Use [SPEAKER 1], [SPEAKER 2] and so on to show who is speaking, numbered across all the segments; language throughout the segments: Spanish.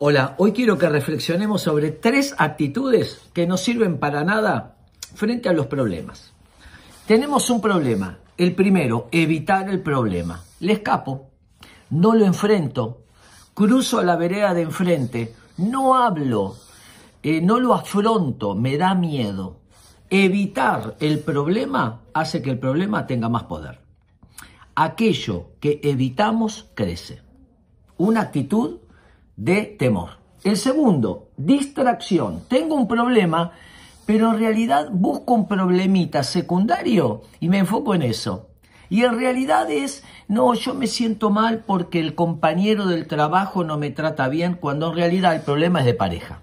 [SPEAKER 1] Hola, hoy quiero que reflexionemos sobre tres actitudes que no sirven para nada frente a los problemas. Tenemos un problema. El primero, evitar el problema. Le escapo, no lo enfrento, cruzo la vereda de enfrente, no hablo, eh, no lo afronto, me da miedo. Evitar el problema hace que el problema tenga más poder. Aquello que evitamos crece. Una actitud de temor. El segundo, distracción. Tengo un problema, pero en realidad busco un problemita secundario y me enfoco en eso. Y en realidad es, no, yo me siento mal porque el compañero del trabajo no me trata bien, cuando en realidad el problema es de pareja.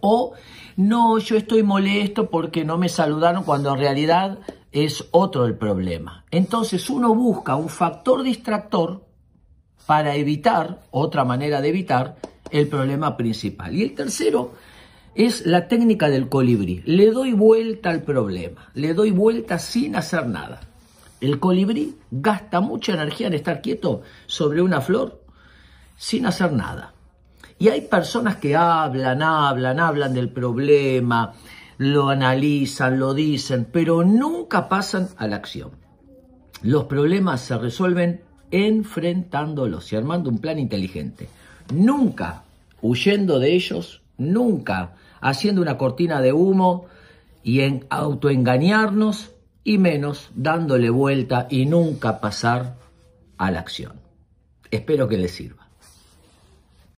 [SPEAKER 1] O, no, yo estoy molesto porque no me saludaron, cuando en realidad es otro el problema. Entonces uno busca un factor distractor para evitar, otra manera de evitar, el problema principal. Y el tercero es la técnica del colibrí. Le doy vuelta al problema, le doy vuelta sin hacer nada. El colibrí gasta mucha energía en estar quieto sobre una flor sin hacer nada. Y hay personas que hablan, hablan, hablan del problema, lo analizan, lo dicen, pero nunca pasan a la acción. Los problemas se resuelven enfrentándolos y armando un plan inteligente. Nunca huyendo de ellos, nunca haciendo una cortina de humo y en autoengañarnos y menos dándole vuelta y nunca pasar a la acción. Espero que les sirva.